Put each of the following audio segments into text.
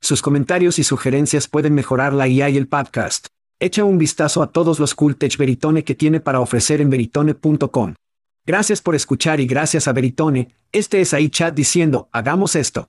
Sus comentarios y sugerencias pueden mejorar la IA y el podcast. Echa un vistazo a todos los cool tech Veritone que tiene para ofrecer en veritone.com. Gracias por escuchar y gracias a Veritone, este es ahí chat diciendo, hagamos esto.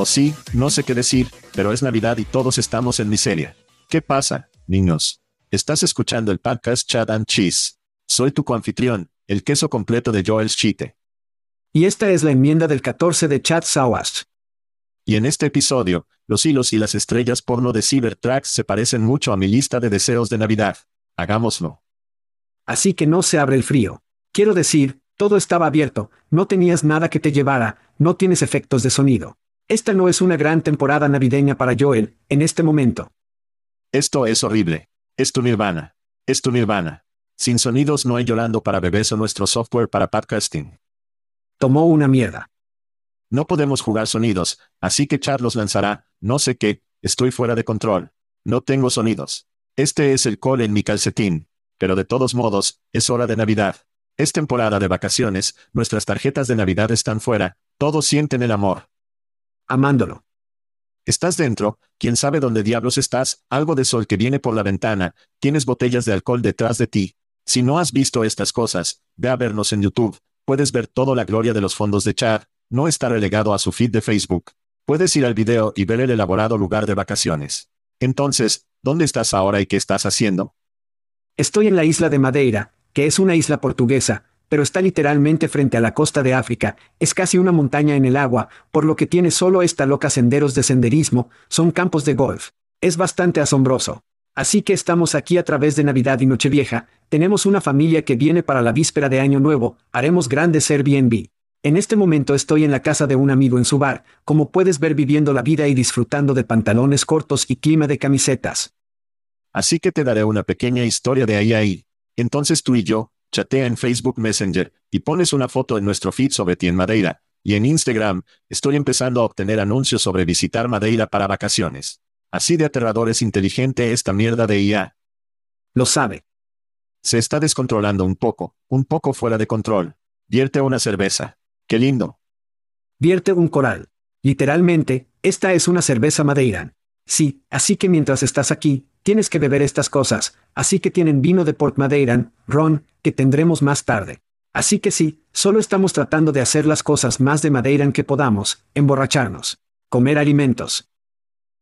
O sí, no sé qué decir, pero es Navidad y todos estamos en miseria. ¿Qué pasa, niños? Estás escuchando el podcast Chad and Cheese. Soy tu coanfitrión, el queso completo de Joel Chite. Y esta es la enmienda del 14 de Chad Sawash. Y en este episodio, los hilos y las estrellas porno de Cybertrax se parecen mucho a mi lista de deseos de Navidad. Hagámoslo. Así que no se abre el frío. Quiero decir, todo estaba abierto, no tenías nada que te llevara, no tienes efectos de sonido. Esta no es una gran temporada navideña para Joel, en este momento. Esto es horrible. Es tu nirvana. Es tu nirvana. Sin sonidos no hay llorando para bebés o nuestro software para podcasting. Tomó una mierda. No podemos jugar sonidos, así que Chad los lanzará, no sé qué, estoy fuera de control. No tengo sonidos. Este es el col en mi calcetín. Pero de todos modos, es hora de Navidad. Es temporada de vacaciones, nuestras tarjetas de Navidad están fuera, todos sienten el amor amándolo. Estás dentro, quién sabe dónde diablos estás, algo de sol que viene por la ventana, tienes botellas de alcohol detrás de ti. Si no has visto estas cosas, ve a vernos en YouTube, puedes ver toda la gloria de los fondos de Chad, no está relegado a su feed de Facebook. Puedes ir al video y ver el elaborado lugar de vacaciones. Entonces, ¿dónde estás ahora y qué estás haciendo? Estoy en la isla de Madeira, que es una isla portuguesa, pero está literalmente frente a la costa de África, es casi una montaña en el agua, por lo que tiene solo esta loca senderos de senderismo, son campos de golf. Es bastante asombroso. Así que estamos aquí a través de Navidad y Nochevieja, tenemos una familia que viene para la víspera de Año Nuevo, haremos grandes Airbnb. En este momento estoy en la casa de un amigo en su bar, como puedes ver viviendo la vida y disfrutando de pantalones cortos y clima de camisetas. Así que te daré una pequeña historia de ahí ahí. Entonces tú y yo, chatea en Facebook Messenger, y pones una foto en nuestro feed sobre ti en Madeira, y en Instagram, estoy empezando a obtener anuncios sobre visitar Madeira para vacaciones. Así de aterrador es inteligente esta mierda de IA. Lo sabe. Se está descontrolando un poco, un poco fuera de control. Vierte una cerveza. Qué lindo. Vierte un coral. Literalmente, esta es una cerveza madeira. Sí, así que mientras estás aquí, tienes que beber estas cosas, así que tienen vino de Port Madeira, ron, que tendremos más tarde. Así que sí, solo estamos tratando de hacer las cosas más de Madeira que podamos, emborracharnos, comer alimentos.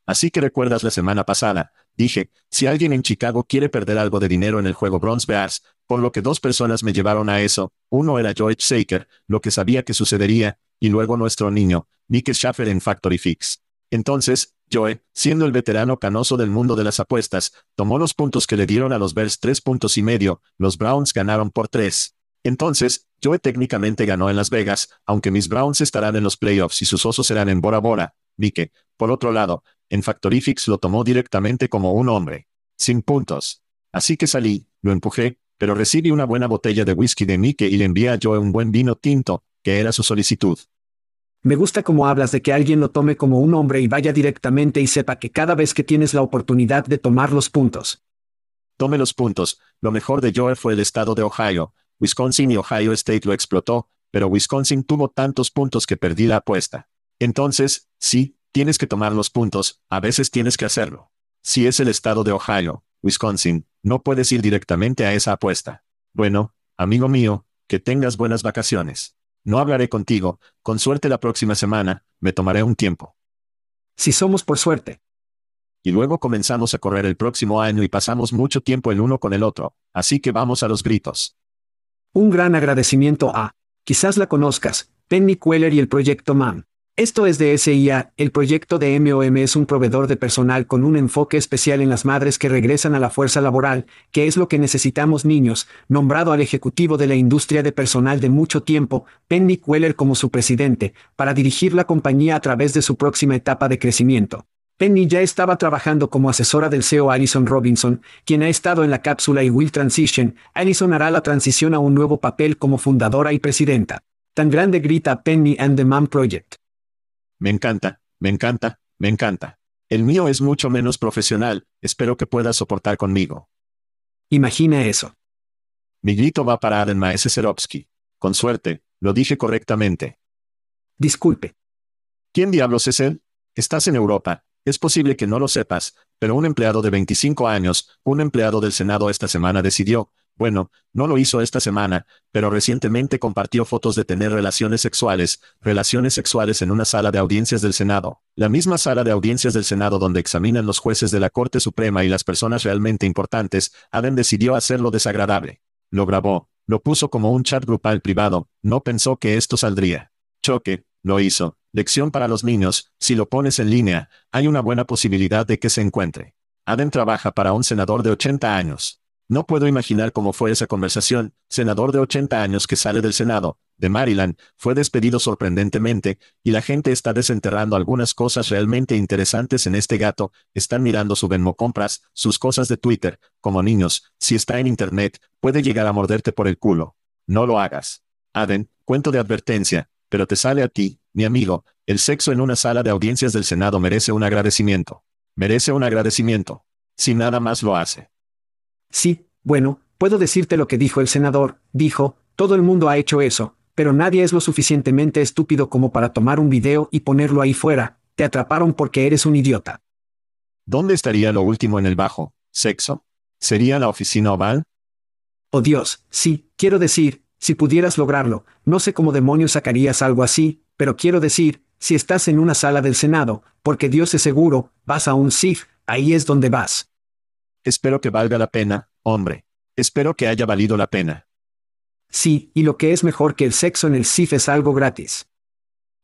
Así que recuerdas la semana pasada, dije, si alguien en Chicago quiere perder algo de dinero en el juego Bronze Bears, por lo que dos personas me llevaron a eso, uno era George Saker, lo que sabía que sucedería, y luego nuestro niño, Nick Schaffer en Factory Fix. Entonces, Joe, siendo el veterano canoso del mundo de las apuestas, tomó los puntos que le dieron a los Bears tres puntos y medio, los Browns ganaron por tres. Entonces, Joe técnicamente ganó en Las Vegas, aunque mis Browns estarán en los playoffs y sus osos serán en Bora Bora. Nick, por otro lado, en Factorifix lo tomó directamente como un hombre. Sin puntos. Así que salí, lo empujé, pero recibí una buena botella de whisky de Mike y le envié a Joe un buen vino tinto, que era su solicitud. Me gusta cómo hablas de que alguien lo tome como un hombre y vaya directamente y sepa que cada vez que tienes la oportunidad de tomar los puntos. Tome los puntos. Lo mejor de Joe fue el estado de Ohio. Wisconsin y Ohio State lo explotó, pero Wisconsin tuvo tantos puntos que perdí la apuesta. Entonces, sí, tienes que tomar los puntos, a veces tienes que hacerlo. Si es el estado de Ohio, Wisconsin, no puedes ir directamente a esa apuesta. Bueno, amigo mío, que tengas buenas vacaciones. No hablaré contigo, con suerte la próxima semana, me tomaré un tiempo. Si somos por suerte. Y luego comenzamos a correr el próximo año y pasamos mucho tiempo el uno con el otro, así que vamos a los gritos. Un gran agradecimiento a, quizás la conozcas, Penny Queller y el proyecto MAM. Esto es de SIA, el proyecto de MOM es un proveedor de personal con un enfoque especial en las madres que regresan a la fuerza laboral, que es lo que necesitamos niños, nombrado al ejecutivo de la industria de personal de mucho tiempo, Penny Queller como su presidente, para dirigir la compañía a través de su próxima etapa de crecimiento. Penny ya estaba trabajando como asesora del CEO Alison Robinson, quien ha estado en la cápsula y Will Transition. Alison hará la transición a un nuevo papel como fundadora y presidenta. Tan grande grita Penny and the Man Project. Me encanta, me encanta, me encanta. El mío es mucho menos profesional, espero que puedas soportar conmigo. Imagina eso. Mi grito va para Aden Serovsky. Con suerte, lo dije correctamente. Disculpe. ¿Quién diablos es él? Estás en Europa, es posible que no lo sepas, pero un empleado de 25 años, un empleado del Senado esta semana decidió, bueno, no lo hizo esta semana, pero recientemente compartió fotos de tener relaciones sexuales, relaciones sexuales en una sala de audiencias del Senado, la misma sala de audiencias del Senado donde examinan los jueces de la Corte Suprema y las personas realmente importantes, Adam decidió hacerlo desagradable. Lo grabó, lo puso como un chat grupal privado, no pensó que esto saldría. Choque, lo hizo. Lección para los niños, si lo pones en línea, hay una buena posibilidad de que se encuentre. Adam trabaja para un senador de 80 años. No puedo imaginar cómo fue esa conversación. Senador de 80 años que sale del Senado, de Maryland, fue despedido sorprendentemente, y la gente está desenterrando algunas cosas realmente interesantes en este gato, están mirando su Venmo compras, sus cosas de Twitter, como niños, si está en Internet, puede llegar a morderte por el culo. No lo hagas. Aden, cuento de advertencia, pero te sale a ti, mi amigo, el sexo en una sala de audiencias del Senado merece un agradecimiento. Merece un agradecimiento. Si nada más lo hace. Sí, bueno, puedo decirte lo que dijo el senador, dijo, todo el mundo ha hecho eso, pero nadie es lo suficientemente estúpido como para tomar un video y ponerlo ahí fuera, te atraparon porque eres un idiota. ¿Dónde estaría lo último en el bajo? ¿Sexo? ¿Sería la oficina oval? Oh Dios, sí, quiero decir, si pudieras lograrlo, no sé cómo demonios sacarías algo así, pero quiero decir, si estás en una sala del Senado, porque Dios es seguro, vas a un SIF, ahí es donde vas. Espero que valga la pena, hombre. Espero que haya valido la pena. Sí, y lo que es mejor que el sexo en el CIF es algo gratis.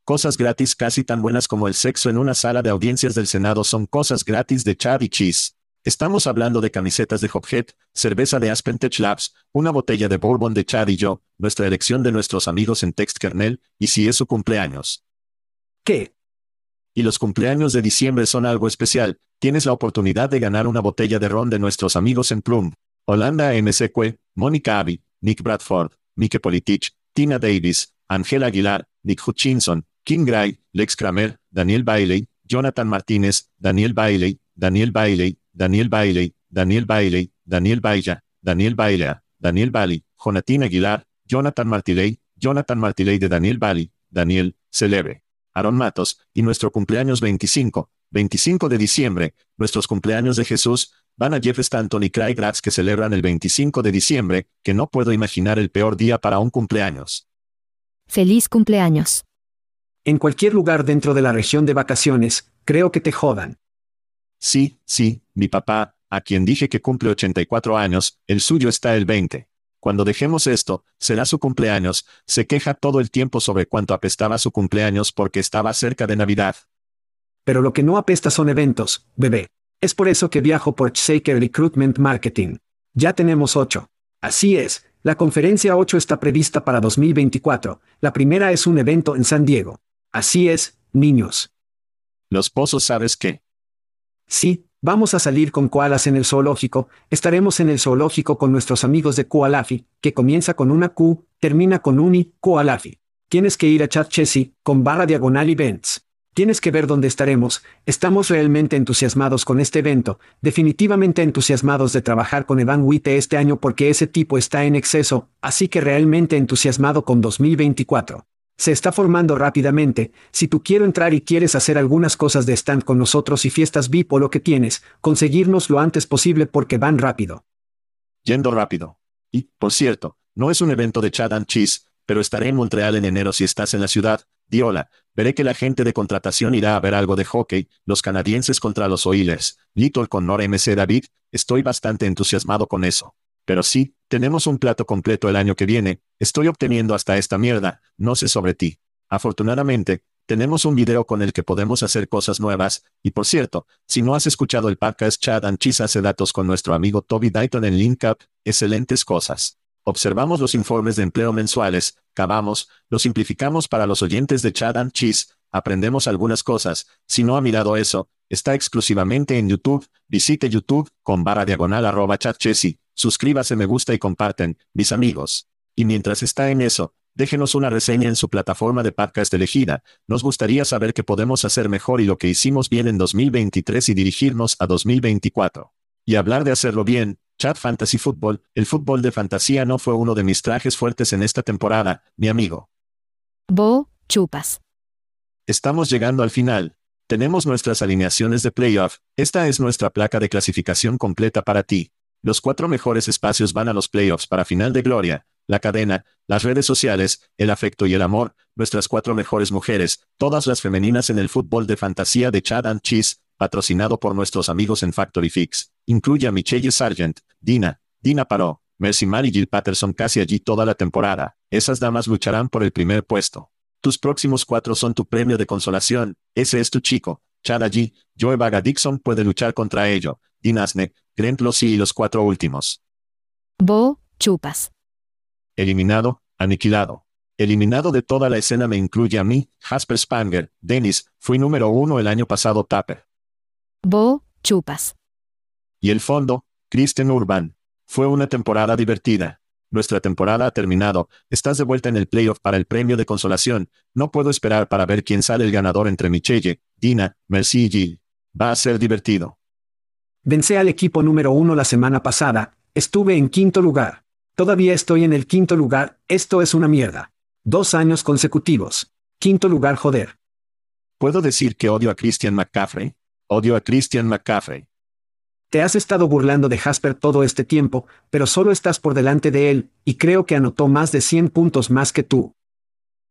Cosas gratis casi tan buenas como el sexo en una sala de audiencias del Senado son cosas gratis de Chad y Cheese. Estamos hablando de camisetas de Hophead, cerveza de Aspen Tech Labs, una botella de bourbon de Chad y yo, nuestra elección de nuestros amigos en Text Kernel, y si es su cumpleaños. ¿Qué? Y los cumpleaños de diciembre son algo especial, tienes la oportunidad de ganar una botella de ron de nuestros amigos en Plum. Holanda MSQ, Mónica Abbey, Nick Bradford, Mike Politich, Tina Davis, Angela Aguilar, Nick Hutchinson, Kim Gray, Lex Kramer, Daniel Bailey, Jonathan Martínez, Daniel Bailey, Daniel Bailey, Daniel Bailey, Daniel Bailey, Daniel Bailla, Daniel Bailea, Daniel Bailey, Jonatina Aguilar, Jonathan Martiley, Jonathan Martiley de Daniel Bailey, Daniel, Celebre. Aaron Matos, y nuestro cumpleaños 25, 25 de diciembre, nuestros cumpleaños de Jesús, van a Jeff Stanton y Craig Gratz que celebran el 25 de diciembre, que no puedo imaginar el peor día para un cumpleaños. Feliz cumpleaños. En cualquier lugar dentro de la región de vacaciones, creo que te jodan. Sí, sí, mi papá, a quien dije que cumple 84 años, el suyo está el 20. Cuando dejemos esto, será su cumpleaños, se queja todo el tiempo sobre cuánto apestaba su cumpleaños porque estaba cerca de Navidad. Pero lo que no apesta son eventos, bebé. Es por eso que viajo por Shaker Recruitment Marketing. Ya tenemos ocho. Así es, la conferencia 8 está prevista para 2024. La primera es un evento en San Diego. Así es, niños. Los pozos sabes qué. Sí, vamos a salir con koalas en el zoológico, estaremos en el zoológico con nuestros amigos de Koalafi, que comienza con una Q, termina con un I, Koalafi. Tienes que ir a Chat Chessy, con barra diagonal events. Tienes que ver dónde estaremos, estamos realmente entusiasmados con este evento, definitivamente entusiasmados de trabajar con Evan Witte este año porque ese tipo está en exceso, así que realmente entusiasmado con 2024. Se está formando rápidamente, si tú quiero entrar y quieres hacer algunas cosas de stand con nosotros y fiestas VIP o lo que tienes, conseguirnos lo antes posible porque van rápido. Yendo rápido. Y, por cierto, no es un evento de Chad and Cheese, pero estaré en Montreal en enero si estás en la ciudad, di hola, Veré que la gente de contratación irá a ver algo de hockey, los canadienses contra los Oilers, Little con Nor MC David, estoy bastante entusiasmado con eso. Pero sí, tenemos un plato completo el año que viene, estoy obteniendo hasta esta mierda, no sé sobre ti. Afortunadamente, tenemos un video con el que podemos hacer cosas nuevas, y por cierto, si no has escuchado el podcast Chad and Cheese hace datos con nuestro amigo Toby Dayton en LinkUp, excelentes cosas. Observamos los informes de empleo mensuales, cavamos, lo simplificamos para los oyentes de Chad and Cheese, aprendemos algunas cosas. Si no ha mirado eso, está exclusivamente en YouTube. Visite YouTube con barra diagonal arroba chatchessy. Suscríbase, me gusta y comparten, mis amigos. Y mientras está en eso, déjenos una reseña en su plataforma de podcast elegida. Nos gustaría saber qué podemos hacer mejor y lo que hicimos bien en 2023 y dirigirnos a 2024. Y hablar de hacerlo bien, Chat Fantasy Football, el fútbol de fantasía no fue uno de mis trajes fuertes en esta temporada, mi amigo. Bo, chupas. Estamos llegando al final. Tenemos nuestras alineaciones de playoff, esta es nuestra placa de clasificación completa para ti. Los cuatro mejores espacios van a los playoffs para final de gloria, la cadena, las redes sociales, el afecto y el amor, nuestras cuatro mejores mujeres, todas las femeninas en el fútbol de fantasía de Chad and Cheese, patrocinado por nuestros amigos en Factory Fix. Incluye a Michelle Sargent, Dina, Dina Paró, Mercy Mar y Jill Patterson casi allí toda la temporada. Esas damas lucharán por el primer puesto. Tus próximos cuatro son tu premio de consolación. Ese es tu chico. Chad allí, Joe Vaga Dixon puede luchar contra ello. Dinasne, Grant Lossi y los cuatro últimos. Bo, chupas. Eliminado, aniquilado. Eliminado de toda la escena me incluye a mí, Jasper Spanger, Dennis, fui número uno el año pasado Tapper. Bo, chupas. Y el fondo, Kristen Urban. Fue una temporada divertida. Nuestra temporada ha terminado, estás de vuelta en el playoff para el premio de consolación, no puedo esperar para ver quién sale el ganador entre Michelle, Dina, Mercy y Jill. Va a ser divertido. Vencé al equipo número uno la semana pasada, estuve en quinto lugar. Todavía estoy en el quinto lugar, esto es una mierda. Dos años consecutivos. Quinto lugar joder. ¿Puedo decir que odio a Christian McCaffrey? Odio a Christian McCaffrey. Te has estado burlando de Jasper todo este tiempo, pero solo estás por delante de él, y creo que anotó más de 100 puntos más que tú.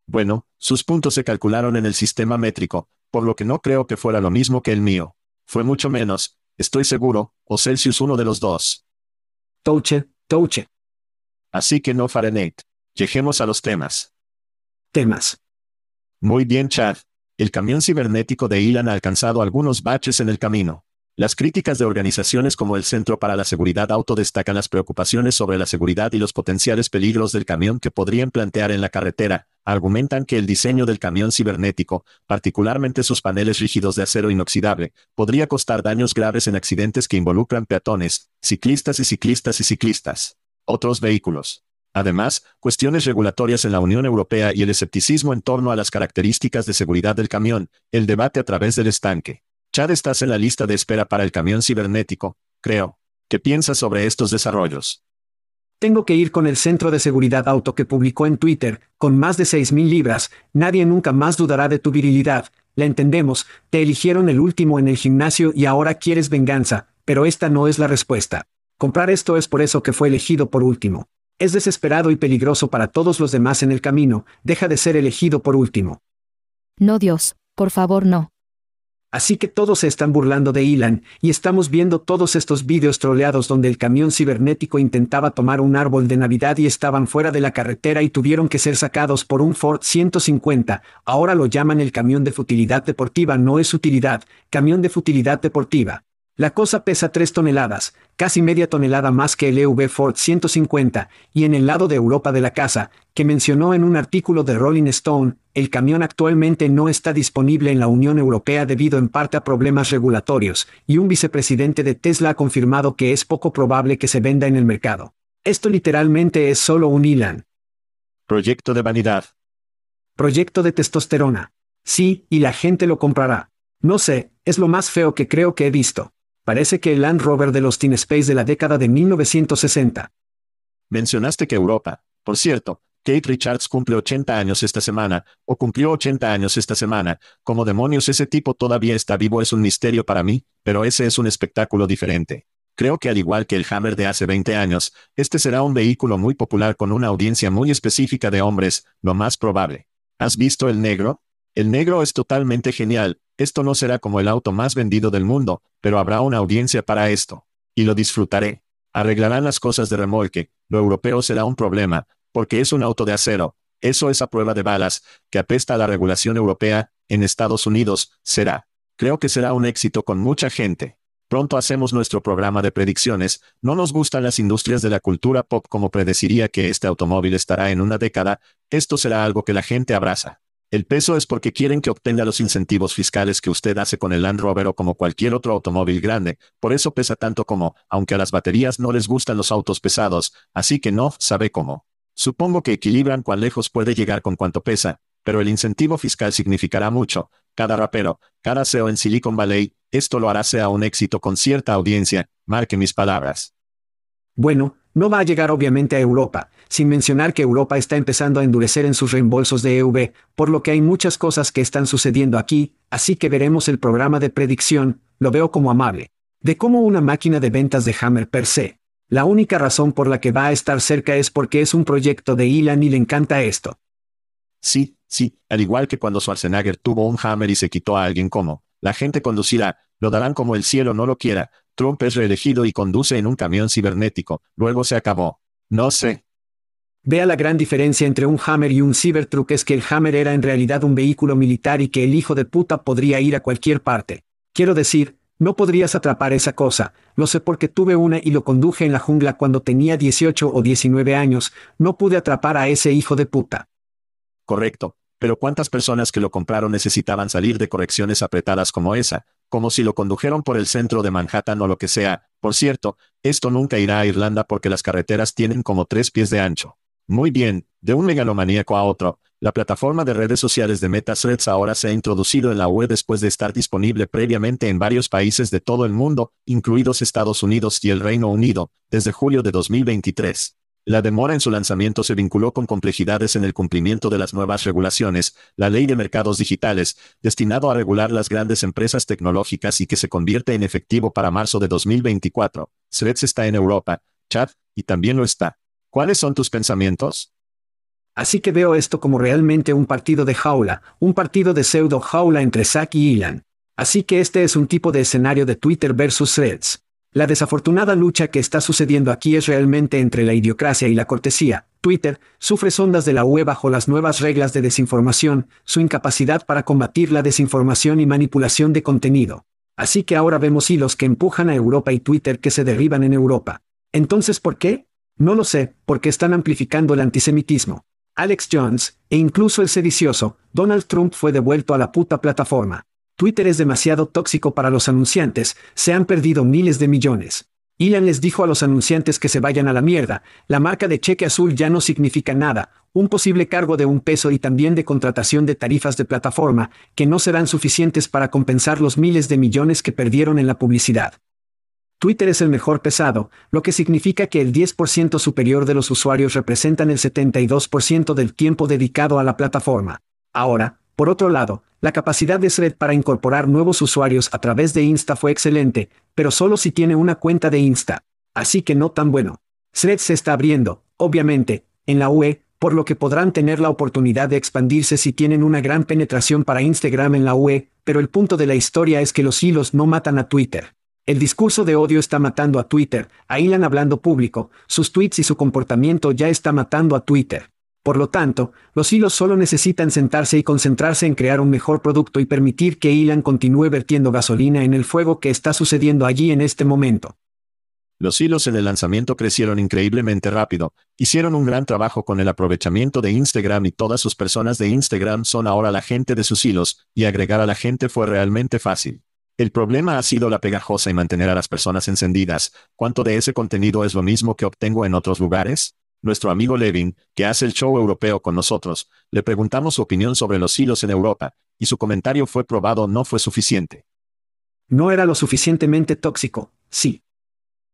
Bueno, sus puntos se calcularon en el sistema métrico, por lo que no creo que fuera lo mismo que el mío. Fue mucho menos, estoy seguro, o Celsius uno de los dos. Touche, touche. Así que no Fahrenheit. Lleguemos a los temas. Temas. Muy bien, Chad. El camión cibernético de Ilan ha alcanzado algunos baches en el camino. Las críticas de organizaciones como el Centro para la Seguridad Auto destacan las preocupaciones sobre la seguridad y los potenciales peligros del camión que podrían plantear en la carretera. Argumentan que el diseño del camión cibernético, particularmente sus paneles rígidos de acero inoxidable, podría costar daños graves en accidentes que involucran peatones, ciclistas y ciclistas y ciclistas. Otros vehículos. Además, cuestiones regulatorias en la Unión Europea y el escepticismo en torno a las características de seguridad del camión, el debate a través del estanque. Chad estás en la lista de espera para el camión cibernético, creo. ¿Qué piensas sobre estos desarrollos? Tengo que ir con el Centro de Seguridad Auto que publicó en Twitter, con más de 6.000 libras, nadie nunca más dudará de tu virilidad, la entendemos, te eligieron el último en el gimnasio y ahora quieres venganza, pero esta no es la respuesta. Comprar esto es por eso que fue elegido por último. Es desesperado y peligroso para todos los demás en el camino, deja de ser elegido por último. No Dios, por favor no. Así que todos se están burlando de Elon, y estamos viendo todos estos vídeos troleados donde el camión cibernético intentaba tomar un árbol de Navidad y estaban fuera de la carretera y tuvieron que ser sacados por un Ford 150, ahora lo llaman el camión de futilidad deportiva, no es utilidad, camión de futilidad deportiva. La cosa pesa 3 toneladas, casi media tonelada más que el EV Ford 150, y en el lado de Europa de la casa, que mencionó en un artículo de Rolling Stone, el camión actualmente no está disponible en la Unión Europea debido en parte a problemas regulatorios, y un vicepresidente de Tesla ha confirmado que es poco probable que se venda en el mercado. Esto literalmente es solo un Ilan. Proyecto de vanidad. Proyecto de testosterona. Sí, y la gente lo comprará. No sé, es lo más feo que creo que he visto. Parece que el Land Rover de los Teen Space de la década de 1960. Mencionaste que Europa. Por cierto, Kate Richards cumple 80 años esta semana, o cumplió 80 años esta semana. Como demonios ese tipo todavía está vivo es un misterio para mí, pero ese es un espectáculo diferente. Creo que al igual que el Hammer de hace 20 años, este será un vehículo muy popular con una audiencia muy específica de hombres, lo más probable. ¿Has visto el negro? El negro es totalmente genial, esto no será como el auto más vendido del mundo, pero habrá una audiencia para esto. Y lo disfrutaré. Arreglarán las cosas de remolque, lo europeo será un problema, porque es un auto de acero, eso es a prueba de balas, que apesta a la regulación europea, en Estados Unidos, será. Creo que será un éxito con mucha gente. Pronto hacemos nuestro programa de predicciones, no nos gustan las industrias de la cultura pop como predeciría que este automóvil estará en una década, esto será algo que la gente abraza. El peso es porque quieren que obtenga los incentivos fiscales que usted hace con el Land Rover o como cualquier otro automóvil grande, por eso pesa tanto como, aunque a las baterías no les gustan los autos pesados, así que no sabe cómo. Supongo que equilibran cuán lejos puede llegar con cuánto pesa, pero el incentivo fiscal significará mucho. Cada rapero, cada CEO en Silicon Valley, esto lo hará sea un éxito con cierta audiencia, marque mis palabras. Bueno, no va a llegar obviamente a Europa, sin mencionar que Europa está empezando a endurecer en sus reembolsos de EV, por lo que hay muchas cosas que están sucediendo aquí, así que veremos el programa de predicción, lo veo como amable. De cómo una máquina de ventas de Hammer per se. La única razón por la que va a estar cerca es porque es un proyecto de Elon y le encanta esto. Sí, sí, al igual que cuando Schwarzenegger tuvo un Hammer y se quitó a alguien como, la gente conducirá, lo darán como el cielo no lo quiera, Trump es reelegido y conduce en un camión cibernético, luego se acabó. No sé. Vea la gran diferencia entre un Hammer y un Cybertruck es que el Hammer era en realidad un vehículo militar y que el hijo de puta podría ir a cualquier parte. Quiero decir, no podrías atrapar esa cosa, lo sé porque tuve una y lo conduje en la jungla cuando tenía 18 o 19 años, no pude atrapar a ese hijo de puta. Correcto, pero ¿cuántas personas que lo compraron necesitaban salir de correcciones apretadas como esa? Como si lo condujeron por el centro de Manhattan o lo que sea. Por cierto, esto nunca irá a Irlanda porque las carreteras tienen como tres pies de ancho. Muy bien, de un megalomaníaco a otro, la plataforma de redes sociales de Threads ahora se ha introducido en la web después de estar disponible previamente en varios países de todo el mundo, incluidos Estados Unidos y el Reino Unido, desde julio de 2023. La demora en su lanzamiento se vinculó con complejidades en el cumplimiento de las nuevas regulaciones, la ley de mercados digitales, destinado a regular las grandes empresas tecnológicas y que se convierte en efectivo para marzo de 2024. Threads está en Europa, chat, y también lo está. ¿Cuáles son tus pensamientos? Así que veo esto como realmente un partido de jaula, un partido de pseudo jaula entre Zack y Ilan. Así que este es un tipo de escenario de Twitter versus Threads. La desafortunada lucha que está sucediendo aquí es realmente entre la idiocracia y la cortesía. Twitter sufre sondas de la UE bajo las nuevas reglas de desinformación, su incapacidad para combatir la desinformación y manipulación de contenido. Así que ahora vemos hilos que empujan a Europa y Twitter que se derriban en Europa. Entonces, ¿por qué? No lo sé, porque están amplificando el antisemitismo. Alex Jones, e incluso el sedicioso, Donald Trump fue devuelto a la puta plataforma. Twitter es demasiado tóxico para los anunciantes, se han perdido miles de millones. Ian les dijo a los anunciantes que se vayan a la mierda, la marca de cheque azul ya no significa nada, un posible cargo de un peso y también de contratación de tarifas de plataforma, que no serán suficientes para compensar los miles de millones que perdieron en la publicidad. Twitter es el mejor pesado, lo que significa que el 10% superior de los usuarios representan el 72% del tiempo dedicado a la plataforma. Ahora, por otro lado, la capacidad de Thread para incorporar nuevos usuarios a través de Insta fue excelente, pero solo si tiene una cuenta de Insta. Así que no tan bueno. Thread se está abriendo, obviamente, en la UE, por lo que podrán tener la oportunidad de expandirse si tienen una gran penetración para Instagram en la UE, pero el punto de la historia es que los hilos no matan a Twitter. El discurso de odio está matando a Twitter, a hablando público, sus tweets y su comportamiento ya está matando a Twitter. Por lo tanto, los hilos solo necesitan sentarse y concentrarse en crear un mejor producto y permitir que Elon continúe vertiendo gasolina en el fuego que está sucediendo allí en este momento. Los hilos en el lanzamiento crecieron increíblemente rápido, hicieron un gran trabajo con el aprovechamiento de Instagram y todas sus personas de Instagram son ahora la gente de sus hilos, y agregar a la gente fue realmente fácil. El problema ha sido la pegajosa y mantener a las personas encendidas. ¿Cuánto de ese contenido es lo mismo que obtengo en otros lugares? Nuestro amigo Levin, que hace el show europeo con nosotros, le preguntamos su opinión sobre los hilos en Europa, y su comentario fue probado no fue suficiente. No era lo suficientemente tóxico, sí.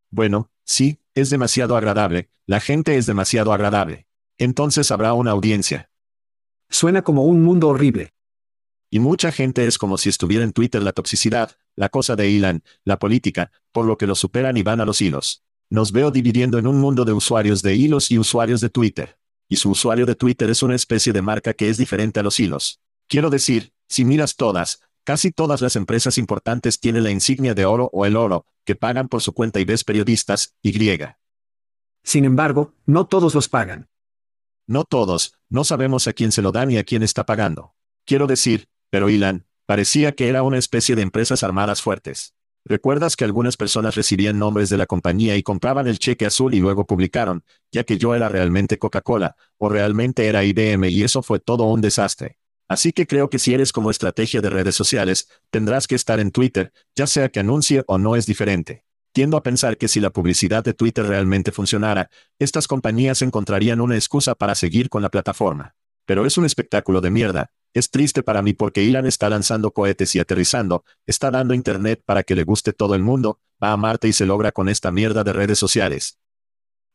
Bueno, sí, es demasiado agradable, la gente es demasiado agradable. Entonces habrá una audiencia. Suena como un mundo horrible. Y mucha gente es como si estuviera en Twitter la toxicidad, la cosa de Elon, la política, por lo que lo superan y van a los hilos. Nos veo dividiendo en un mundo de usuarios de hilos y usuarios de Twitter. Y su usuario de Twitter es una especie de marca que es diferente a los hilos. Quiero decir, si miras todas, Casi todas las empresas importantes tienen la insignia de oro o el oro, que pagan por su cuenta y ves periodistas, Y. Sin embargo, no todos los pagan. No todos, no sabemos a quién se lo dan y a quién está pagando. Quiero decir, pero Ilan, parecía que era una especie de empresas armadas fuertes. ¿Recuerdas que algunas personas recibían nombres de la compañía y compraban el cheque azul y luego publicaron, ya que yo era realmente Coca-Cola, o realmente era IBM y eso fue todo un desastre? Así que creo que si eres como estrategia de redes sociales, tendrás que estar en Twitter, ya sea que anuncie o no es diferente. Tiendo a pensar que si la publicidad de Twitter realmente funcionara, estas compañías encontrarían una excusa para seguir con la plataforma. Pero es un espectáculo de mierda. Es triste para mí porque Elon está lanzando cohetes y aterrizando, está dando internet para que le guste todo el mundo, va a Marte y se logra con esta mierda de redes sociales.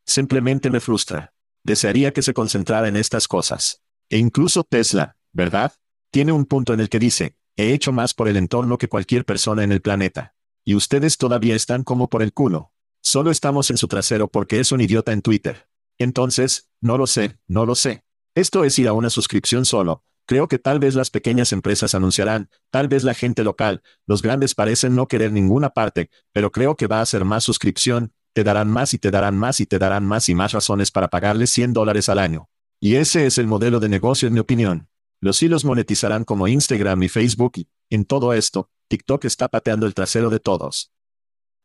Simplemente me frustra. Desearía que se concentrara en estas cosas. E incluso Tesla, ¿verdad? Tiene un punto en el que dice, he hecho más por el entorno que cualquier persona en el planeta. Y ustedes todavía están como por el culo. Solo estamos en su trasero porque es un idiota en Twitter. Entonces, no lo sé, no lo sé. Esto es ir a una suscripción solo. Creo que tal vez las pequeñas empresas anunciarán, tal vez la gente local, los grandes parecen no querer ninguna parte, pero creo que va a ser más suscripción, te darán más y te darán más y te darán más y más razones para pagarles 100 dólares al año. Y ese es el modelo de negocio en mi opinión. Los hilos monetizarán como Instagram y Facebook y, en todo esto, TikTok está pateando el trasero de todos.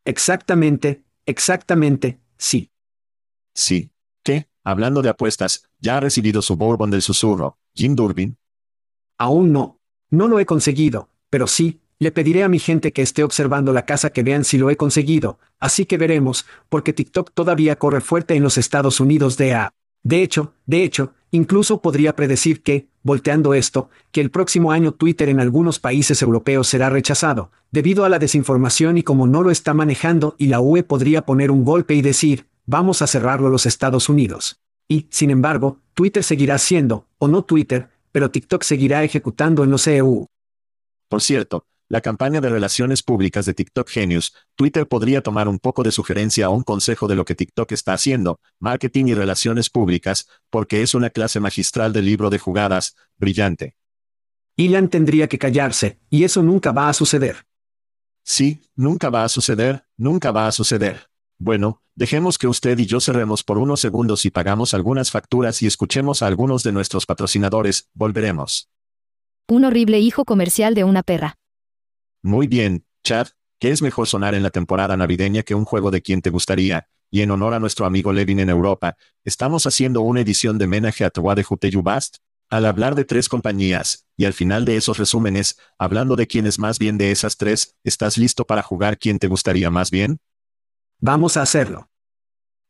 Exactamente, exactamente, sí. Sí. ¿Qué? Hablando de apuestas, ¿ya ha recibido su Bourbon del susurro, Jim Durbin? Aún no. No lo he conseguido, pero sí, le pediré a mi gente que esté observando la casa que vean si lo he conseguido, así que veremos, porque TikTok todavía corre fuerte en los Estados Unidos de A. De hecho, de hecho, incluso podría predecir que, volteando esto, que el próximo año Twitter en algunos países europeos será rechazado, debido a la desinformación y como no lo está manejando y la UE podría poner un golpe y decir, vamos a cerrarlo los Estados Unidos. Y, sin embargo, Twitter seguirá siendo, o no Twitter, pero TikTok seguirá ejecutando en los EU. Por cierto, la campaña de relaciones públicas de TikTok Genius, Twitter podría tomar un poco de sugerencia o un consejo de lo que TikTok está haciendo, marketing y relaciones públicas, porque es una clase magistral del libro de jugadas, brillante. Ilan tendría que callarse, y eso nunca va a suceder. Sí, nunca va a suceder, nunca va a suceder. Bueno, dejemos que usted y yo cerremos por unos segundos y pagamos algunas facturas y escuchemos a algunos de nuestros patrocinadores, volveremos. Un horrible hijo comercial de una perra. Muy bien, Chad, ¿qué es mejor sonar en la temporada navideña que un juego de quien te gustaría? Y en honor a nuestro amigo Levin en Europa, estamos haciendo una edición de homenaje a Twa de Juteyubast. Al hablar de tres compañías, y al final de esos resúmenes, hablando de quién es más bien de esas tres, ¿estás listo para jugar quién te gustaría más bien? Vamos a hacerlo.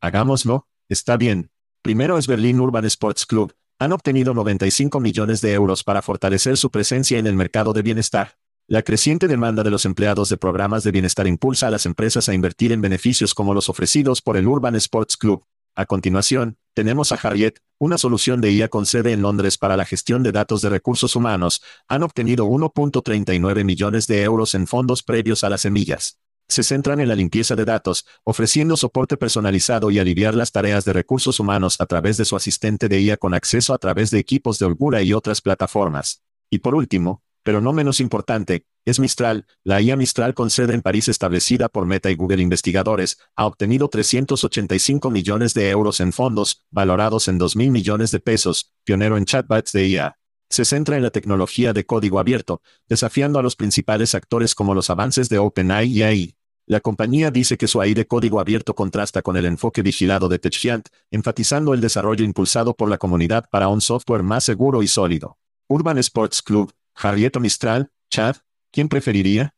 Hagámoslo, está bien. Primero es Berlin Urban Sports Club. Han obtenido 95 millones de euros para fortalecer su presencia en el mercado de bienestar. La creciente demanda de los empleados de programas de bienestar impulsa a las empresas a invertir en beneficios como los ofrecidos por el Urban Sports Club. A continuación, tenemos a Harriet, una solución de IA con sede en Londres para la gestión de datos de recursos humanos. Han obtenido 1.39 millones de euros en fondos previos a las semillas. Se centran en la limpieza de datos, ofreciendo soporte personalizado y aliviar las tareas de recursos humanos a través de su asistente de IA con acceso a través de equipos de Holgura y otras plataformas. Y por último, Pero no menos importante, es Mistral, la IA Mistral con sede en París establecida por Meta y Google Investigadores, ha obtenido 385 millones de euros en fondos, valorados en 2 mil millones de pesos, pionero en chatbots de IA. Se centra en la tecnología de código abierto, desafiando a los principales actores como los avances de OpenAI y. La compañía dice que su AI de código abierto contrasta con el enfoque vigilado de TechGiant, enfatizando el desarrollo impulsado por la comunidad para un software más seguro y sólido. Urban Sports Club, Jarrieto Mistral, Chad, ¿quién preferiría?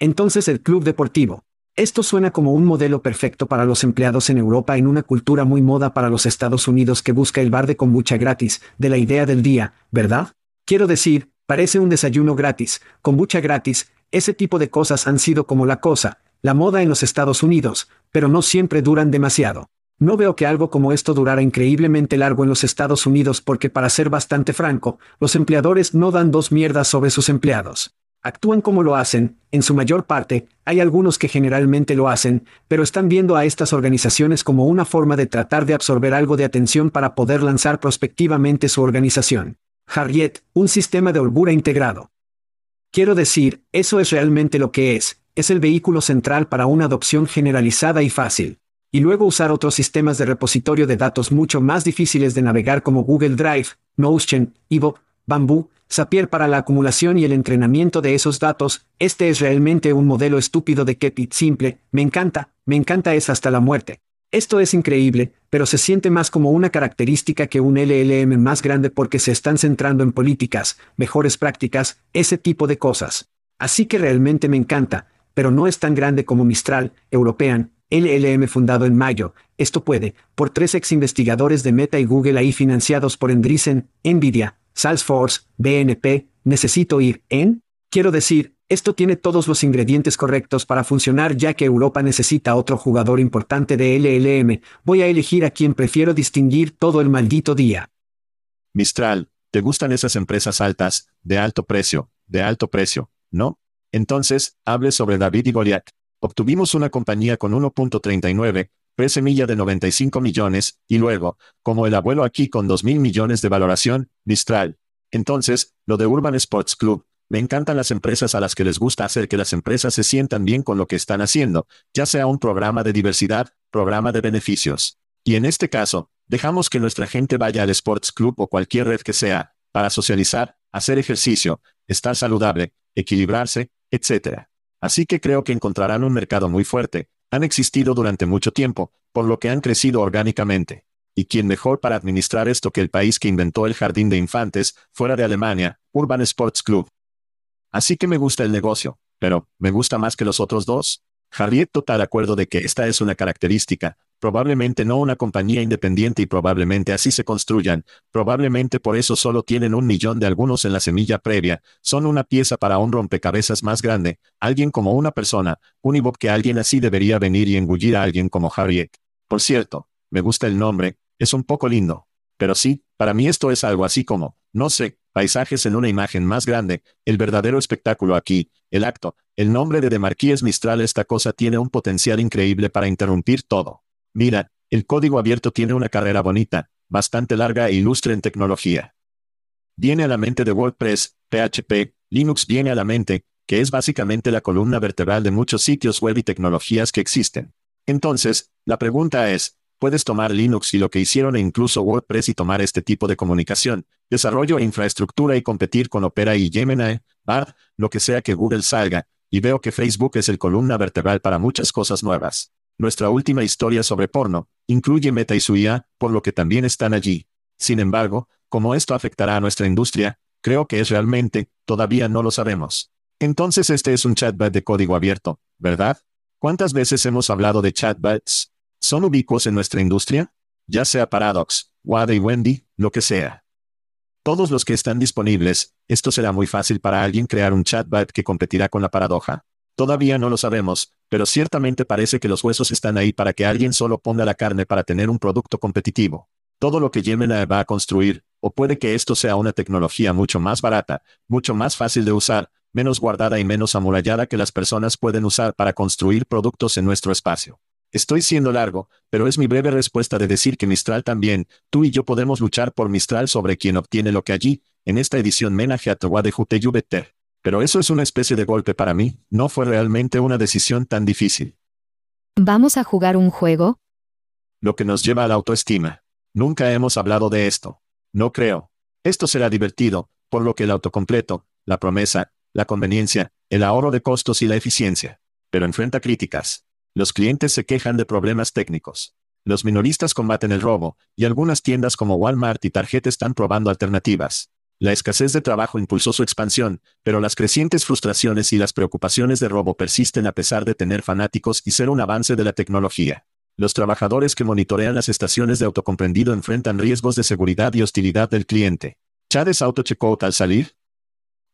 Entonces el club deportivo. Esto suena como un modelo perfecto para los empleados en Europa en una cultura muy moda para los Estados Unidos que busca el bar de kombucha gratis, de la idea del día, ¿verdad? Quiero decir, parece un desayuno gratis, kombucha gratis, ese tipo de cosas han sido como la cosa, la moda en los Estados Unidos, pero no siempre duran demasiado. No veo que algo como esto durara increíblemente largo en los Estados Unidos porque para ser bastante franco, los empleadores no dan dos mierdas sobre sus empleados. Actúan como lo hacen, en su mayor parte, hay algunos que generalmente lo hacen, pero están viendo a estas organizaciones como una forma de tratar de absorber algo de atención para poder lanzar prospectivamente su organización. Harriet, un sistema de holgura integrado. Quiero decir, eso es realmente lo que es, es el vehículo central para una adopción generalizada y fácil y luego usar otros sistemas de repositorio de datos mucho más difíciles de navegar como Google Drive, Notion, Evo, Bamboo, Zapier para la acumulación y el entrenamiento de esos datos, este es realmente un modelo estúpido de Keep It Simple, me encanta, me encanta es hasta la muerte. Esto es increíble, pero se siente más como una característica que un LLM más grande porque se están centrando en políticas, mejores prácticas, ese tipo de cosas. Así que realmente me encanta, pero no es tan grande como Mistral, European, LLM fundado en mayo, esto puede, por tres ex investigadores de Meta y Google ahí financiados por Endrisen, Nvidia, Salesforce, BNP, necesito ir en? Quiero decir, esto tiene todos los ingredientes correctos para funcionar ya que Europa necesita otro jugador importante de LLM, voy a elegir a quien prefiero distinguir todo el maldito día. Mistral, ¿te gustan esas empresas altas, de alto precio, de alto precio, no? Entonces, hable sobre David y Goliath. Obtuvimos una compañía con 1.39, pre-semilla de 95 millones, y luego, como el abuelo aquí con 2 mil millones de valoración, Mistral. Entonces, lo de Urban Sports Club, me encantan las empresas a las que les gusta hacer que las empresas se sientan bien con lo que están haciendo, ya sea un programa de diversidad, programa de beneficios. Y en este caso, dejamos que nuestra gente vaya al Sports Club o cualquier red que sea, para socializar, hacer ejercicio, estar saludable, equilibrarse, etc. Así que creo que encontrarán un mercado muy fuerte, han existido durante mucho tiempo, por lo que han crecido orgánicamente. ¿Y quién mejor para administrar esto que el país que inventó el jardín de infantes, fuera de Alemania, Urban Sports Club? Así que me gusta el negocio, pero, ¿me gusta más que los otros dos? Harriet total acuerdo de que esta es una característica, probablemente no una compañía independiente y probablemente así se construyan, probablemente por eso solo tienen un millón de algunos en la semilla previa, son una pieza para un rompecabezas más grande, alguien como una persona, un Ibob que alguien así debería venir y engullir a alguien como Harriet. Por cierto, me gusta el nombre, es un poco lindo. Pero sí, para mí esto es algo así como, no sé, paisajes en una imagen más grande, el verdadero espectáculo aquí, el acto, el nombre de Demarquíes Mistral esta cosa tiene un potencial increíble para interrumpir todo. Mira, el código abierto tiene una carrera bonita, bastante larga e ilustre en tecnología. Viene a la mente de WordPress, PHP, Linux viene a la mente, que es básicamente la columna vertebral de muchos sitios web y tecnologías que existen. Entonces, la pregunta es, puedes tomar Linux y lo que hicieron e incluso WordPress y tomar este tipo de comunicación, desarrollo e infraestructura y competir con Opera y Gemini, Bard, lo que sea que Google salga, y veo que Facebook es el columna vertebral para muchas cosas nuevas. Nuestra última historia sobre porno, incluye Meta y su IA, por lo que también están allí. Sin embargo, como esto afectará a nuestra industria, creo que es realmente, todavía no lo sabemos. Entonces este es un chatbot de código abierto, ¿verdad? ¿Cuántas veces hemos hablado de chatbots? ¿Son ubicuos en nuestra industria? Ya sea Paradox, Wade y Wendy, lo que sea. Todos los que están disponibles, esto será muy fácil para alguien crear un chatbot que competirá con la paradoja. Todavía no lo sabemos, pero ciertamente parece que los huesos están ahí para que alguien solo ponga la carne para tener un producto competitivo. Todo lo que Gemini va a construir, o puede que esto sea una tecnología mucho más barata, mucho más fácil de usar, menos guardada y menos amurallada que las personas pueden usar para construir productos en nuestro espacio. Estoy siendo largo, pero es mi breve respuesta de decir que Mistral también, tú y yo podemos luchar por Mistral sobre quien obtiene lo que allí, en esta edición Menage a Towa de Juteyubeter. Pero eso es una especie de golpe para mí, no fue realmente una decisión tan difícil. ¿Vamos a jugar un juego? Lo que nos lleva a la autoestima. Nunca hemos hablado de esto. No creo. Esto será divertido, por lo que el autocompleto, la promesa, la conveniencia, el ahorro de costos y la eficiencia. Pero enfrenta críticas. Los clientes se quejan de problemas técnicos. Los minoristas combaten el robo, y algunas tiendas como Walmart y Target están probando alternativas. La escasez de trabajo impulsó su expansión, pero las crecientes frustraciones y las preocupaciones de robo persisten a pesar de tener fanáticos y ser un avance de la tecnología. Los trabajadores que monitorean las estaciones de autocomprendido enfrentan riesgos de seguridad y hostilidad del cliente. ¿Chad es auto-checkout al salir?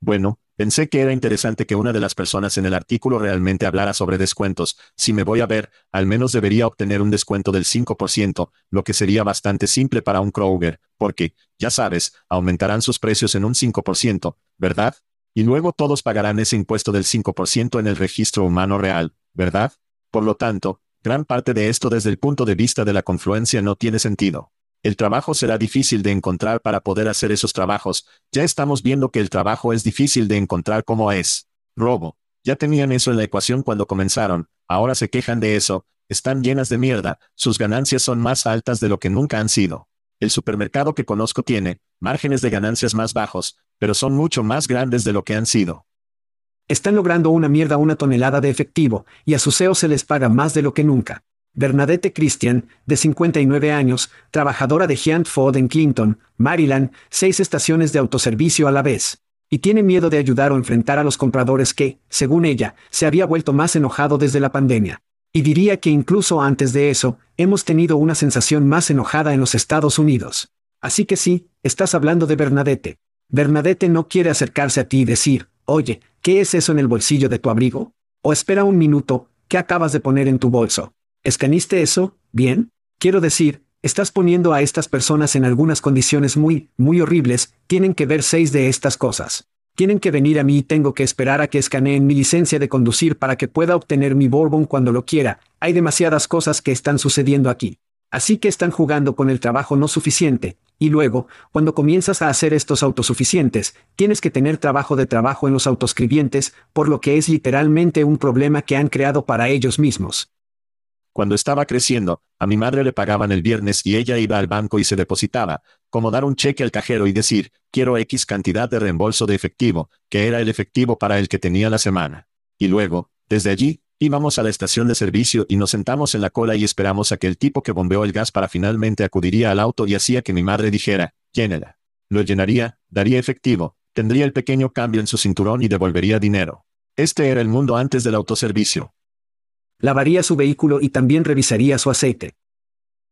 Bueno, Pensé que era interesante que una de las personas en el artículo realmente hablara sobre descuentos. Si me voy a ver, al menos debería obtener un descuento del 5%, lo que sería bastante simple para un Kroger, porque, ya sabes, aumentarán sus precios en un 5%, ¿verdad? Y luego todos pagarán ese impuesto del 5% en el registro humano real, ¿verdad? Por lo tanto, gran parte de esto desde el punto de vista de la confluencia no tiene sentido. El trabajo será difícil de encontrar para poder hacer esos trabajos. Ya estamos viendo que el trabajo es difícil de encontrar como es. Robo. Ya tenían eso en la ecuación cuando comenzaron. Ahora se quejan de eso. Están llenas de mierda. Sus ganancias son más altas de lo que nunca han sido. El supermercado que conozco tiene márgenes de ganancias más bajos, pero son mucho más grandes de lo que han sido. Están logrando una mierda una tonelada de efectivo, y a sus CEOs se les paga más de lo que nunca. Bernadette Christian, de 59 años, trabajadora de Giant Ford en Clinton, Maryland, seis estaciones de autoservicio a la vez. Y tiene miedo de ayudar o enfrentar a los compradores que, según ella, se había vuelto más enojado desde la pandemia. Y diría que incluso antes de eso, hemos tenido una sensación más enojada en los Estados Unidos. Así que sí, estás hablando de Bernadette. Bernadette no quiere acercarse a ti y decir, oye, ¿qué es eso en el bolsillo de tu abrigo? O espera un minuto, ¿qué acabas de poner en tu bolso? ¿Escaniste eso? ¿Bien? Quiero decir, estás poniendo a estas personas en algunas condiciones muy, muy horribles, tienen que ver seis de estas cosas. Tienen que venir a mí y tengo que esperar a que escaneen mi licencia de conducir para que pueda obtener mi Bourbon cuando lo quiera. Hay demasiadas cosas que están sucediendo aquí. Así que están jugando con el trabajo no suficiente, y luego, cuando comienzas a hacer estos autosuficientes, tienes que tener trabajo de trabajo en los autoscribientes, por lo que es literalmente un problema que han creado para ellos mismos. Cuando estaba creciendo, a mi madre le pagaban el viernes y ella iba al banco y se depositaba, como dar un cheque al cajero y decir, quiero X cantidad de reembolso de efectivo, que era el efectivo para el que tenía la semana. Y luego, desde allí, íbamos a la estación de servicio y nos sentamos en la cola y esperamos a que el tipo que bombeó el gas para finalmente acudiría al auto y hacía que mi madre dijera, llénela. Lo llenaría, daría efectivo, tendría el pequeño cambio en su cinturón y devolvería dinero. Este era el mundo antes del autoservicio lavaría su vehículo y también revisaría su aceite.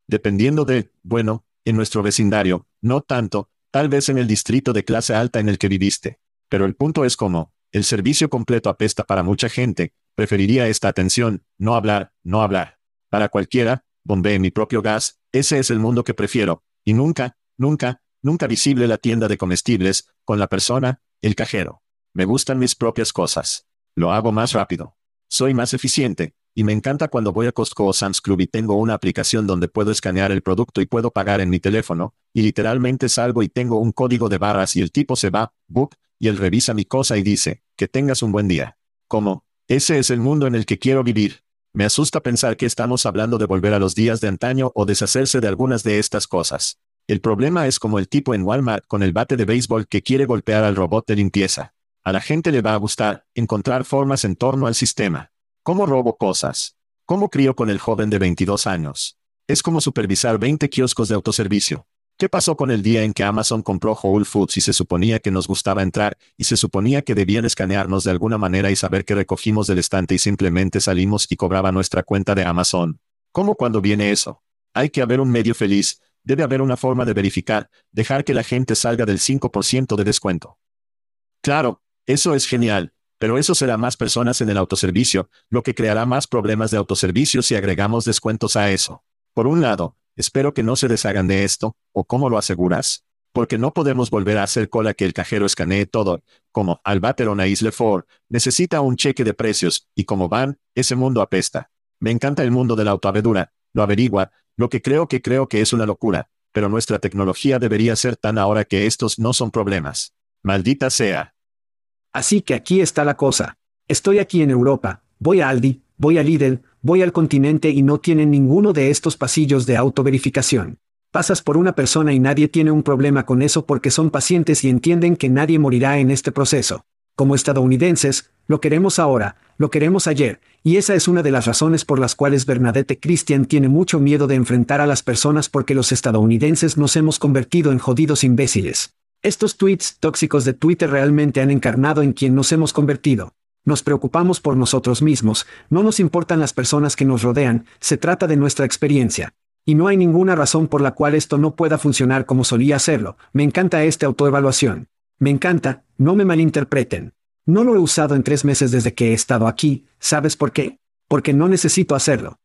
Dependiendo de, bueno, en nuestro vecindario, no tanto, tal vez en el distrito de clase alta en el que viviste. Pero el punto es como, el servicio completo apesta para mucha gente, preferiría esta atención, no hablar, no hablar. Para cualquiera, bombee mi propio gas, ese es el mundo que prefiero, y nunca, nunca, nunca visible la tienda de comestibles, con la persona, el cajero. Me gustan mis propias cosas. Lo hago más rápido. Soy más eficiente, y me encanta cuando voy a Costco o Sam's Club y tengo una aplicación donde puedo escanear el producto y puedo pagar en mi teléfono, y literalmente salgo y tengo un código de barras y el tipo se va, book, y él revisa mi cosa y dice, que tengas un buen día. Como, ese es el mundo en el que quiero vivir. Me asusta pensar que estamos hablando de volver a los días de antaño o deshacerse de algunas de estas cosas. El problema es como el tipo en Walmart con el bate de béisbol que quiere golpear al robot de limpieza. A la gente le va a gustar encontrar formas en torno al sistema. ¿Cómo robo cosas? ¿Cómo crío con el joven de 22 años? Es como supervisar 20 kioscos de autoservicio. ¿Qué pasó con el día en que Amazon compró Whole Foods y se suponía que nos gustaba entrar, y se suponía que debían escanearnos de alguna manera y saber que recogimos del estante y simplemente salimos y cobraba nuestra cuenta de Amazon? ¿Cómo cuando viene eso? Hay que haber un medio feliz, debe haber una forma de verificar, dejar que la gente salga del 5% de descuento. Claro, eso es genial, pero eso será más personas en el autoservicio, lo que creará más problemas de autoservicio si agregamos descuentos a eso. Por un lado, espero que no se deshagan de esto, o cómo lo aseguras. Porque no podemos volver a hacer cola que el cajero escanee todo, como Albateron a Isle Ford, necesita un cheque de precios, y como van, ese mundo apesta. Me encanta el mundo de la autoavedura, lo averigua, lo que creo que creo que es una locura, Pero nuestra tecnología debería ser tan ahora que estos no son problemas. Maldita sea. Así que aquí está la cosa. Estoy aquí en Europa, voy a Aldi, voy a Lidl, voy al continente y no tienen ninguno de estos pasillos de autoverificación. Pasas por una persona y nadie tiene un problema con eso porque son pacientes y entienden que nadie morirá en este proceso. Como estadounidenses, lo queremos ahora, lo queremos ayer, y esa es una de las razones por las cuales Bernadette Christian tiene mucho miedo de enfrentar a las personas porque los estadounidenses nos hemos convertido en jodidos imbéciles. Estos tweets tóxicos de Twitter realmente han encarnado en quien nos hemos convertido. Nos preocupamos por nosotros mismos, no nos importan las personas que nos rodean, se trata de nuestra experiencia. Y no hay ninguna razón por la cual esto no pueda funcionar como solía hacerlo. Me encanta esta autoevaluación. Me encanta, no me malinterpreten. No lo he usado en tres meses desde que he estado aquí, ¿sabes por qué? Porque no necesito hacerlo.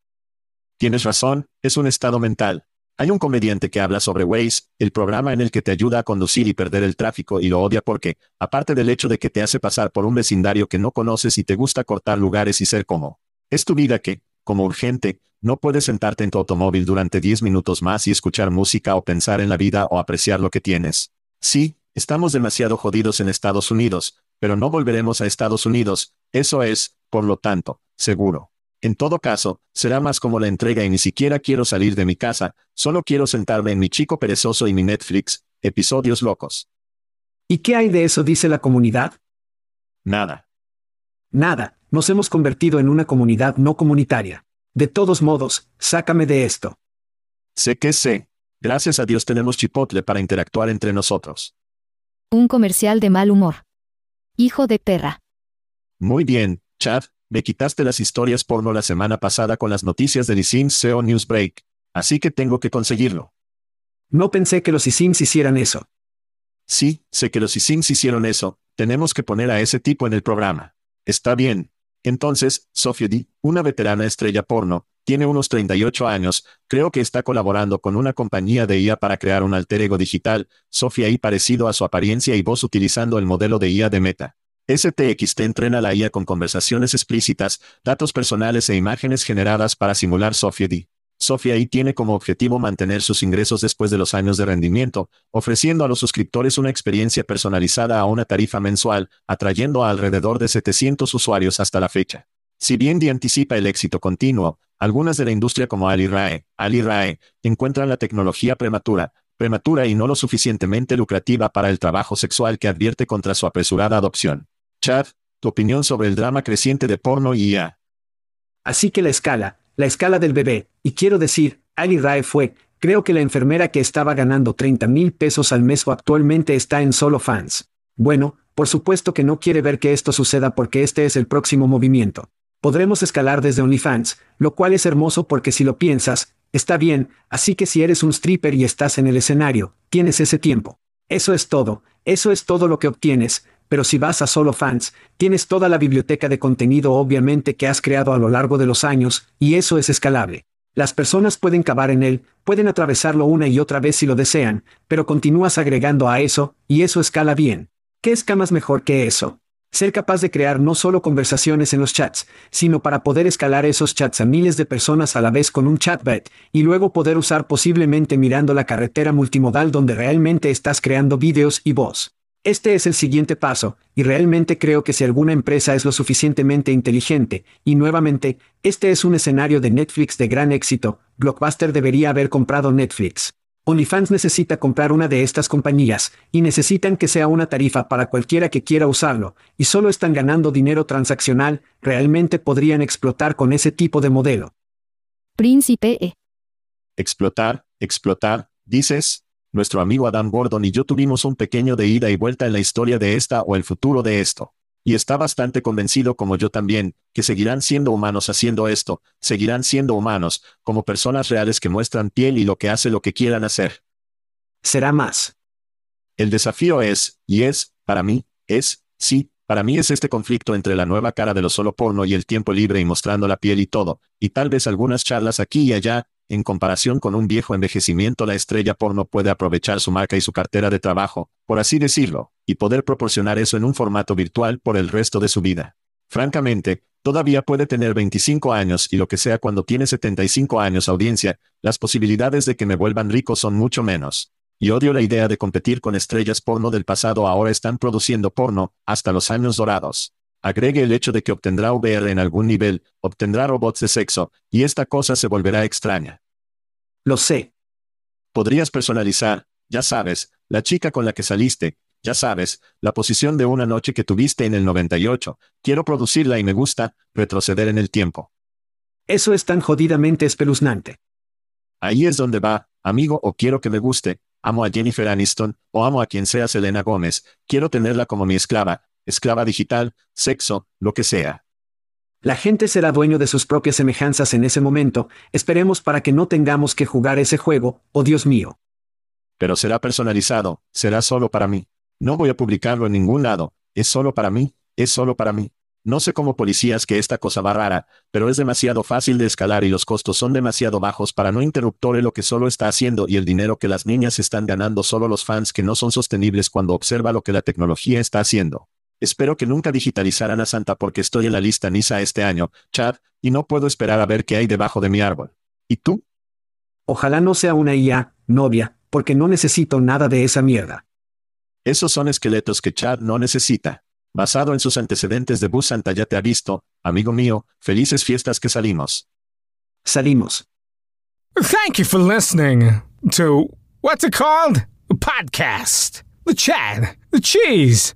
Tienes razón, es un estado mental. Hay un comediante que habla sobre Waze, el programa en el que te ayuda a conducir y perder el tráfico y lo odia porque, aparte del hecho de que te hace pasar por un vecindario que no conoces y te gusta cortar lugares y ser como, es tu vida que, como urgente, no puedes sentarte en tu automóvil durante 10 minutos más y escuchar música o pensar en la vida o apreciar lo que tienes. Sí, estamos demasiado jodidos en Estados Unidos, pero no volveremos a Estados Unidos, eso es, por lo tanto, seguro. En todo caso, será más como la entrega y ni siquiera quiero salir de mi casa, solo quiero sentarme en mi chico perezoso y mi Netflix, episodios locos. ¿Y qué hay de eso dice la comunidad? Nada. Nada, nos hemos convertido en una comunidad no comunitaria. De todos modos, sácame de esto. Sé que sé. Gracias a Dios tenemos Chipotle para interactuar entre nosotros. Un comercial de mal humor. Hijo de perra. Muy bien, Chad, me quitaste las historias porno la semana pasada con las noticias del Sims SEO Newsbreak, así que tengo que conseguirlo. No pensé que los Sims hicieran eso. Sí, sé que los Sims hicieron eso, tenemos que poner a ese tipo en el programa. Está bien, entonces, Sophie D., una veterana estrella porno, tiene unos 38 años, creo que está colaborando con una compañía de IA para crear un alter ego digital, Sophia I parecido a su apariencia y voz utilizando el modelo de IA de Meta. STXT entrena la IA con conversaciones explícitas, datos personales e imágenes generadas para simular Sophie D. Sofía I tiene como objetivo mantener sus ingresos después de los años de rendimiento, ofreciendo a los suscriptores una experiencia personalizada a una tarifa mensual, atrayendo a alrededor de 700 usuarios hasta la fecha. Si bien D anticipa el éxito continuo, algunas de la industria como Ali Rae, Ali Rae, encuentran la tecnología prematura, prematura y no lo suficientemente lucrativa para el trabajo sexual que advierte contra su apresurada adopción. Chad, tu opinión sobre el drama creciente de porno y IA. Así que la escala, la escala del bebé, y quiero decir, Ali Rae fue, creo que la enfermera que estaba ganando 30 mil pesos al mes o actualmente está en solo fans. Bueno, por supuesto que no quiere ver que esto suceda porque este es el próximo movimiento. Podremos escalar desde OnlyFans, lo cual es hermoso porque si lo piensas, está bien, así que si eres un stripper y estás en el escenario, tienes ese tiempo. Eso es todo, eso es todo lo que obtienes, pero si vas a solo fans, tienes toda la biblioteca de contenido obviamente que has creado a lo largo de los años, y eso es escalable. Las personas pueden cavar en él, pueden atravesarlo una y otra vez si lo desean, pero continúas agregando a eso, y eso escala bien. ¿Qué escamas mejor que eso? Ser capaz de crear no solo conversaciones en los chats, sino para poder escalar esos chats a miles de personas a la vez con un chatbot, y luego poder usar posiblemente mirando la carretera multimodal donde realmente estás creando vídeos y voz. Este es el siguiente paso, y realmente creo que si alguna empresa es lo suficientemente inteligente, y nuevamente, este es un escenario de Netflix de gran éxito, Blockbuster debería haber comprado Netflix. OnlyFans necesita comprar una de estas compañías, y necesitan que sea una tarifa para cualquiera que quiera usarlo, y solo están ganando dinero transaccional, realmente podrían explotar con ese tipo de modelo. Príncipe E. Explotar, explotar, dices, nuestro amigo Adam Gordon y yo tuvimos un pequeño de ida y vuelta en la historia de esta o el futuro de esto. Y está bastante convencido como yo también, que seguirán siendo humanos haciendo esto, seguirán siendo humanos, como personas reales que muestran piel y lo que hace lo que quieran hacer. Será más. El desafío es, y es, para mí, es, sí, para mí es este conflicto entre la nueva cara de lo solo porno y el tiempo libre y mostrando la piel y todo, y tal vez algunas charlas aquí y allá, en comparación con un viejo envejecimiento, la estrella porno puede aprovechar su marca y su cartera de trabajo, por así decirlo, y poder proporcionar eso en un formato virtual por el resto de su vida. Francamente, Todavía puede tener 25 años y lo que sea cuando tiene 75 años audiencia, las posibilidades de que me vuelvan rico son mucho menos. Y odio la idea de competir con estrellas porno del pasado ahora están produciendo porno, hasta los años dorados. Agregue el hecho de que obtendrá VR en algún nivel, obtendrá robots de sexo, y esta cosa se volverá extraña. Lo sé. Podrías personalizar, ya sabes, la chica con la que saliste, ya sabes, la posición de una noche que tuviste en el 98. Quiero producirla y me gusta, retroceder en el tiempo. Eso es tan jodidamente espeluznante. Ahí es donde va, amigo, o quiero que me guste, amo a Jennifer Aniston, o amo a quien sea Selena Gómez, quiero tenerla como mi esclava, esclava digital, sexo, lo que sea. La gente será dueño de sus propias semejanzas en ese momento, esperemos para que no tengamos que jugar ese juego, oh Dios mío. Pero será personalizado, será solo para mí. No voy a publicarlo en ningún lado, es solo para mí, es solo para mí. No sé cómo policías que esta cosa va rara, pero es demasiado fácil de escalar y los costos son demasiado bajos para no interruptore lo que solo está haciendo y el dinero que las niñas están ganando solo los fans que no son sostenibles cuando observa lo que la tecnología está haciendo. Espero que nunca digitalizaran a Santa porque estoy en la lista NISA este año, Chad, y no puedo esperar a ver qué hay debajo de mi árbol. ¿Y tú? Ojalá no sea una IA, novia, porque no necesito nada de esa mierda. Esos son esqueletos que Chad no necesita. Basado en sus antecedentes de Bus Santa ya te ha visto, amigo mío, felices fiestas que salimos. Salimos. Thank you for listening to what's it called? A podcast. The Chad. The Cheese.